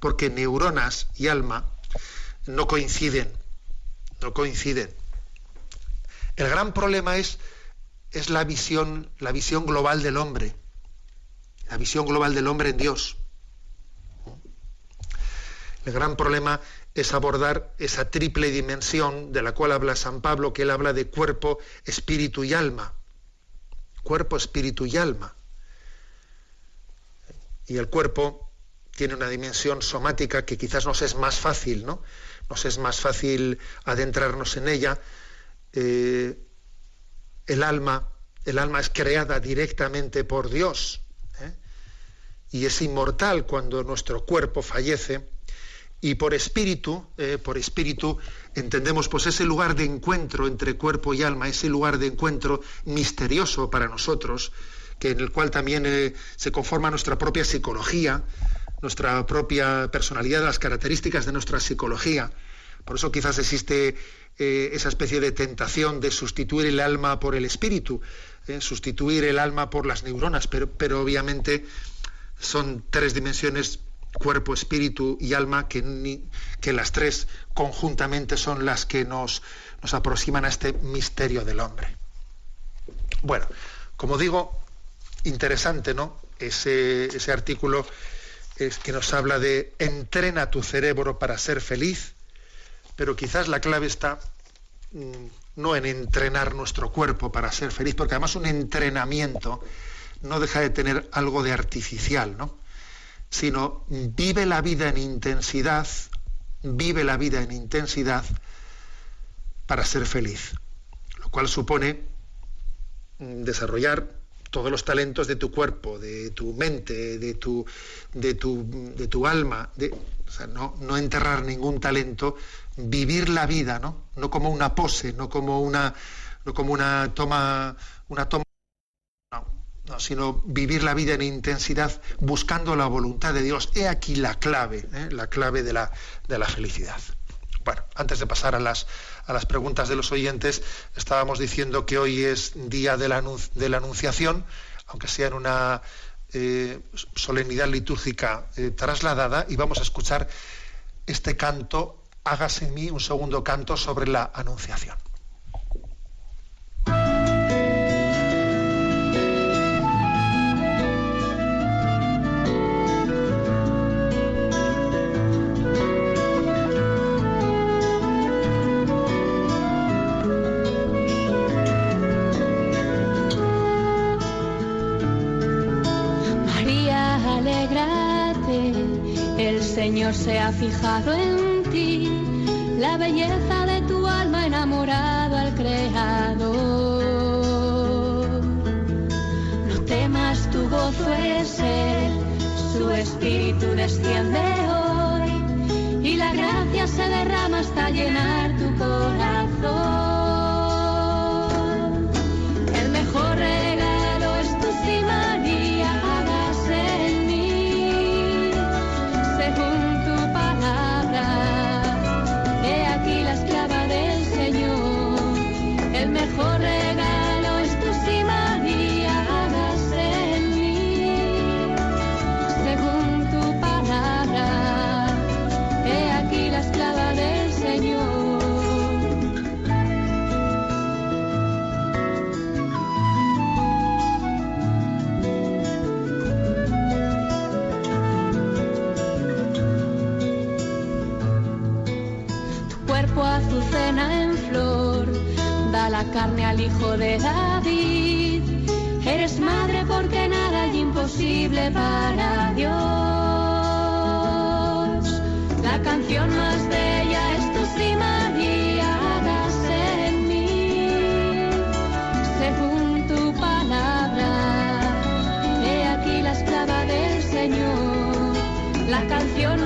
Porque neuronas y alma no coinciden, no coinciden. El gran problema es, la, visión, la visión global del hombre, la visión global del hombre en Dios. El gran problema es abordar esa triple dimensión de la cual habla San Pablo, que él habla de cuerpo, espíritu y alma. Cuerpo, espíritu y alma. Y el cuerpo tiene una dimensión somática que quizás nos es más fácil, ¿no? Nos es más fácil adentrarnos en ella. Eh, el alma, el alma es creada directamente por Dios ¿eh? y es inmortal cuando nuestro cuerpo fallece y por espíritu, eh, por espíritu, entendemos pues ese lugar de encuentro entre cuerpo y alma, ese lugar de encuentro misterioso para nosotros, que en el cual también se conforma nuestra propia psicología, nuestra propia personalidad, las características de nuestra psicología. Por eso quizás existe eh, esa especie de tentación de sustituir el alma por el espíritu, sustituir el alma por las neuronas, pero, obviamente son tres dimensiones cuerpo, espíritu y alma, que, que las tres conjuntamente son las que nos, nos aproximan a este misterio del hombre. Bueno, como digo, interesante, ¿no? Ese, ese artículo es que nos habla de entrena tu cerebro para ser feliz, pero quizás la clave está mm, no en entrenar nuestro cuerpo para ser feliz, porque además un entrenamiento no deja de tener algo de artificial, ¿no? sino vive la vida en intensidad, vive la vida en intensidad para ser feliz, lo cual supone mm, desarrollar todos los talentos de tu cuerpo, de tu mente, de tu, de tu, de tu alma, de, no, no, enterrar ningún talento, vivir la vida, ¿no? No como una pose, no como una, no como una toma, una toma sino vivir la vida en intensidad buscando la voluntad de Dios. He aquí la clave, ¿eh? la clave de la, de la, felicidad. Bueno, antes de pasar a las, a las preguntas de los oyentes, estábamos diciendo que hoy es día de la, de la Anunciación, aunque sea en una eh, solemnidad litúrgica eh, trasladada, y vamos a escuchar este canto, hágase en mí un segundo canto sobre la Anunciación. Señor se ha fijado en la belleza de tu alma enamorado al Creador. No temas, tu gozo es Él, su espíritu desciende hoy y la gracia se derrama hasta llenar tu corazón. Carne al hijo de David. Eres madre porque nada hay imposible para Dios. La canción más bella es tu sí, María, en mí. Según tu palabra, he aquí la esclava del Señor. La canción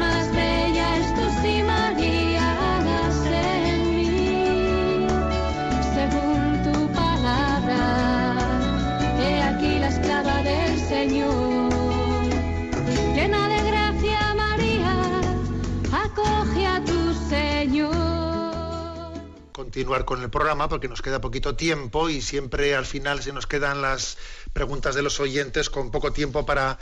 continuar con el programa porque nos queda poquito tiempo y siempre al final se nos quedan las preguntas de los oyentes con poco tiempo para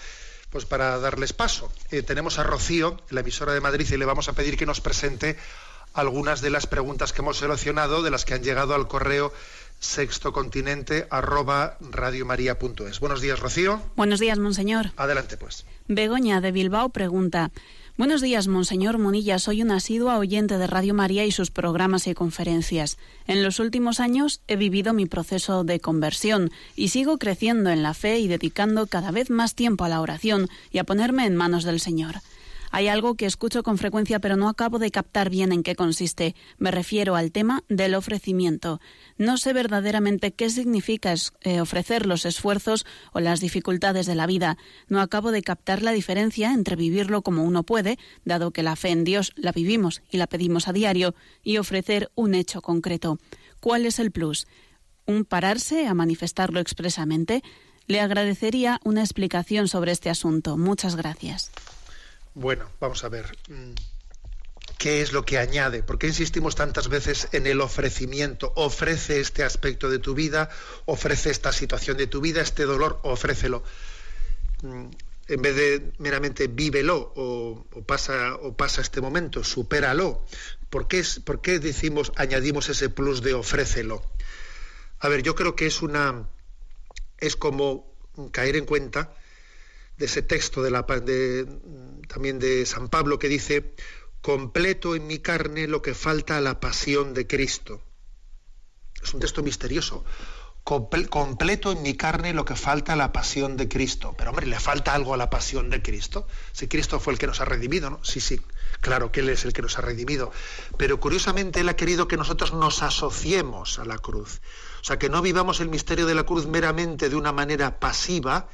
pues para darles paso. Eh, tenemos a Rocío, la emisora de Madrid, y le vamos a pedir que nos presente algunas de las preguntas que hemos seleccionado, de las que han llegado al correo sextocontinente arroba radiomaria.es. Buenos días, Rocío. Buenos días, monseñor. Adelante, pues. Begoña de Bilbao pregunta. Buenos días, Monseñor Munilla. Soy una asidua oyente de Radio María y sus programas y conferencias. En los últimos años he vivido mi proceso de conversión y sigo creciendo en la fe y dedicando cada vez más tiempo a la oración y a ponerme en manos del Señor. Hay algo que escucho con frecuencia pero no acabo de captar bien en qué consiste. Me refiero al tema del ofrecimiento. No sé verdaderamente qué significa eh, ofrecer los esfuerzos o las dificultades de la vida. No acabo de captar la diferencia entre vivirlo como uno puede, dado que la fe en Dios la vivimos y la pedimos a diario, y ofrecer un hecho concreto. ¿Cuál es el plus? ¿Un pararse a manifestarlo expresamente? Le agradecería una explicación sobre este asunto. Muchas gracias. Bueno, vamos a ver. Mm, ¿Qué es lo que añade? ¿Por qué insistimos tantas veces en el ofrecimiento? Ofrece este aspecto de tu vida, ofrece esta situación de tu vida, este dolor, ofrécelo. Mm, en vez de meramente vívelo o, pasa, o pasa este momento, supéralo. ¿Por qué, es, ¿Por qué decimos, añadimos ese plus de ofrécelo? A ver, yo creo que es una. es como caer en cuenta de ese texto de la, de, también de San Pablo que dice, completo en mi carne lo que falta a la pasión de Cristo. Es un texto misterioso. completo en mi carne lo que falta a la pasión de Cristo. Pero hombre, ¿le falta algo a la pasión de Cristo? Si Cristo fue el que nos ha redimido, ¿no? Sí, sí, claro que Él es el que nos ha redimido. Pero curiosamente Él ha querido que nosotros nos asociemos a la cruz. O sea, que no vivamos el misterio de la cruz meramente de una manera pasiva,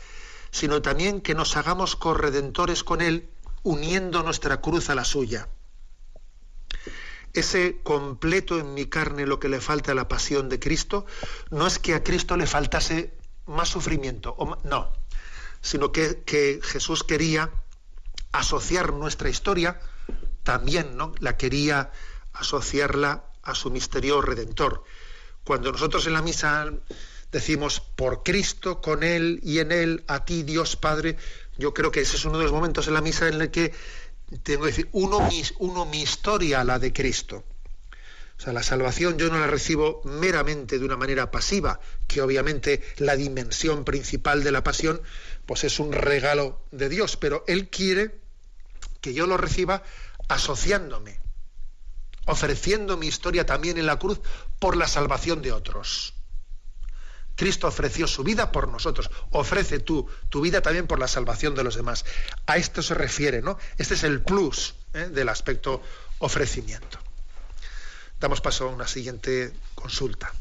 sino también que nos hagamos corredentores con Él, uniendo nuestra cruz a la suya. Ese completo en mi carne lo que le falta a la pasión de Cristo, no es que a Cristo le faltase más sufrimiento, o no, sino que, que Jesús quería asociar nuestra historia, también ¿no? la quería asociarla a su misterio redentor. Cuando nosotros en la misa decimos por Cristo, con Él y en Él, a ti Dios Padre, yo creo que ese es uno de los momentos en la misa en el que tengo que decir, uno mi, uno mi historia, la de Cristo. O sea, la salvación yo no la recibo meramente de una manera pasiva, que obviamente la dimensión principal de la pasión pues es un regalo de Dios, pero Él quiere que yo lo reciba asociándome, ofreciendo mi historia también en la cruz por la salvación de otros. Cristo ofreció su vida por nosotros. Ofrece tú tu vida también por la salvación de los demás. A esto se refiere, ¿no? Este es el plus ¿eh? del aspecto ofrecimiento. Damos paso a una siguiente consulta.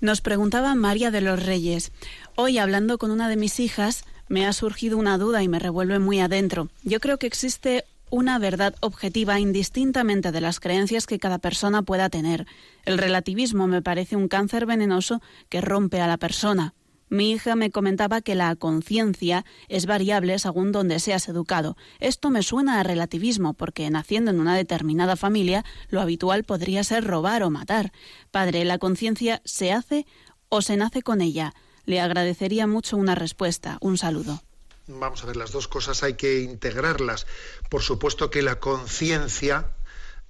Nos preguntaba María de los Reyes. Hoy, hablando con una de mis hijas, me ha surgido una duda y me revuelve muy adentro. Yo creo que existe una verdad objetiva indistintamente de las creencias que cada persona pueda tener. El relativismo me parece un cáncer venenoso que rompe a la persona. Mi hija me comentaba que la conciencia es variable según donde seas educado. Esto me suena a relativismo, porque naciendo en una determinada familia, lo habitual podría ser robar o matar. Padre, ¿la conciencia se hace o se nace con ella? Le agradecería mucho una respuesta. Un saludo vamos a ver, las dos cosas hay que integrarlas. Por supuesto que la conciencia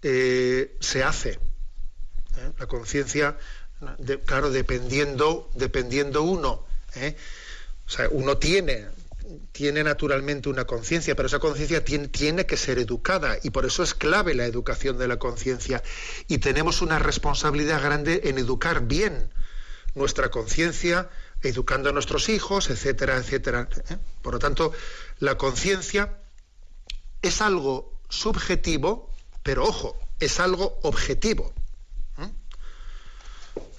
eh, se hace. ¿eh? La conciencia, claro, dependiendo, dependiendo uno. ¿eh? O sea, uno tiene, tiene naturalmente una conciencia, pero esa conciencia tiene, tiene, que ser educada y por eso es clave la educación de la conciencia. Y tenemos una responsabilidad grande en educar bien nuestra conciencia, educando a nuestros hijos, etcétera, etcétera. ¿eh? Por lo tanto, la conciencia es algo subjetivo, pero ojo, es algo objetivo. ¿eh?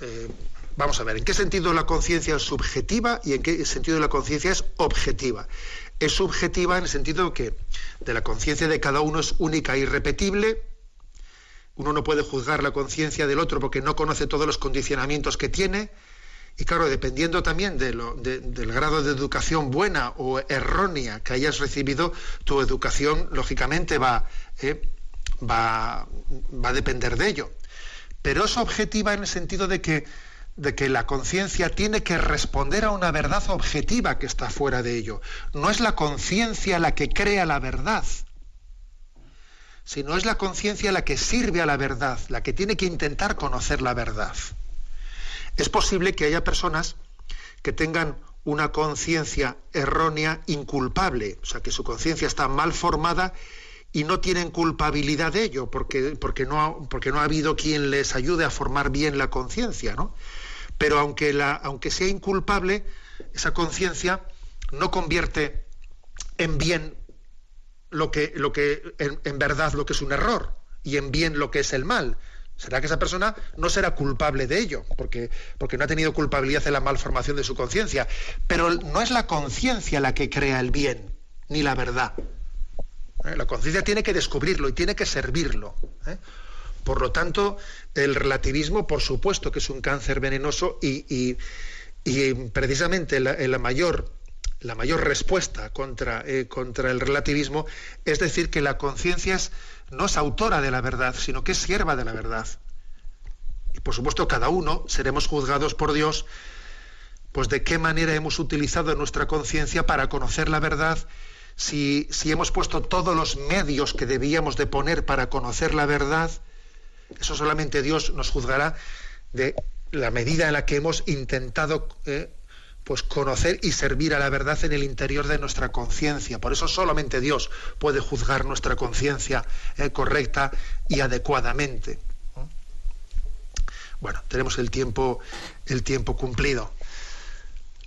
Eh, vamos a ver, ¿en qué sentido la conciencia es subjetiva y en qué sentido la conciencia es objetiva? Es subjetiva en el sentido que de la conciencia de cada uno es única e irrepetible. Uno no puede juzgar la conciencia del otro porque no conoce todos los condicionamientos que tiene y claro, dependiendo también de lo, del grado de educación buena o errónea que hayas recibido, tu educación lógicamente va, eh, va, va a depender de ello. pero es objetiva en el sentido de que, de que la conciencia tiene que responder a una verdad objetiva que está fuera de ello. No es la conciencia la que crea la verdad, sino es la conciencia la que sirve a la verdad, la que tiene que intentar conocer la verdad. Es posible que haya personas que tengan una conciencia errónea inculpable, o sea, que su conciencia está mal formada y no tienen culpabilidad de ello, porque, porque, no, ha, porque no ha habido quien les ayude a formar bien la conciencia, ¿no? Pero aunque, aunque sea inculpable, esa conciencia no convierte en bien lo que, lo que en, verdad lo que es un error y en bien lo que es el mal. Será que esa persona no será culpable de ello, porque, porque no ha tenido culpabilidad en la malformación de su conciencia. Pero no es la conciencia la que crea el bien, ni la verdad. ¿Eh? La conciencia tiene que descubrirlo y tiene que servirlo. ¿eh? Por lo tanto, el relativismo, por supuesto que es un cáncer venenoso y, precisamente la mayor la mayor respuesta contra, eh, contra el relativismo es decir que la conciencia no es autora de la verdad, sino que es sierva de la verdad. Y por supuesto cada uno seremos juzgados por Dios pues de qué manera hemos utilizado nuestra conciencia para conocer la verdad, si, si hemos puesto todos los medios que debíamos de poner para conocer la verdad, eso solamente Dios nos juzgará de la medida en la que hemos intentado eh, pues conocer y servir a la verdad en el interior de nuestra conciencia. Por eso solamente Dios puede juzgar nuestra conciencia eh, correcta y adecuadamente. Bueno, tenemos el tiempo, el tiempo cumplido.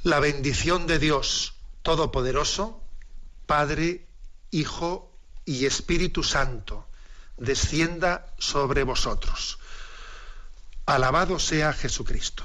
La bendición de Dios Todopoderoso, Padre, Hijo y Espíritu Santo, descienda sobre vosotros. Alabado sea Jesucristo.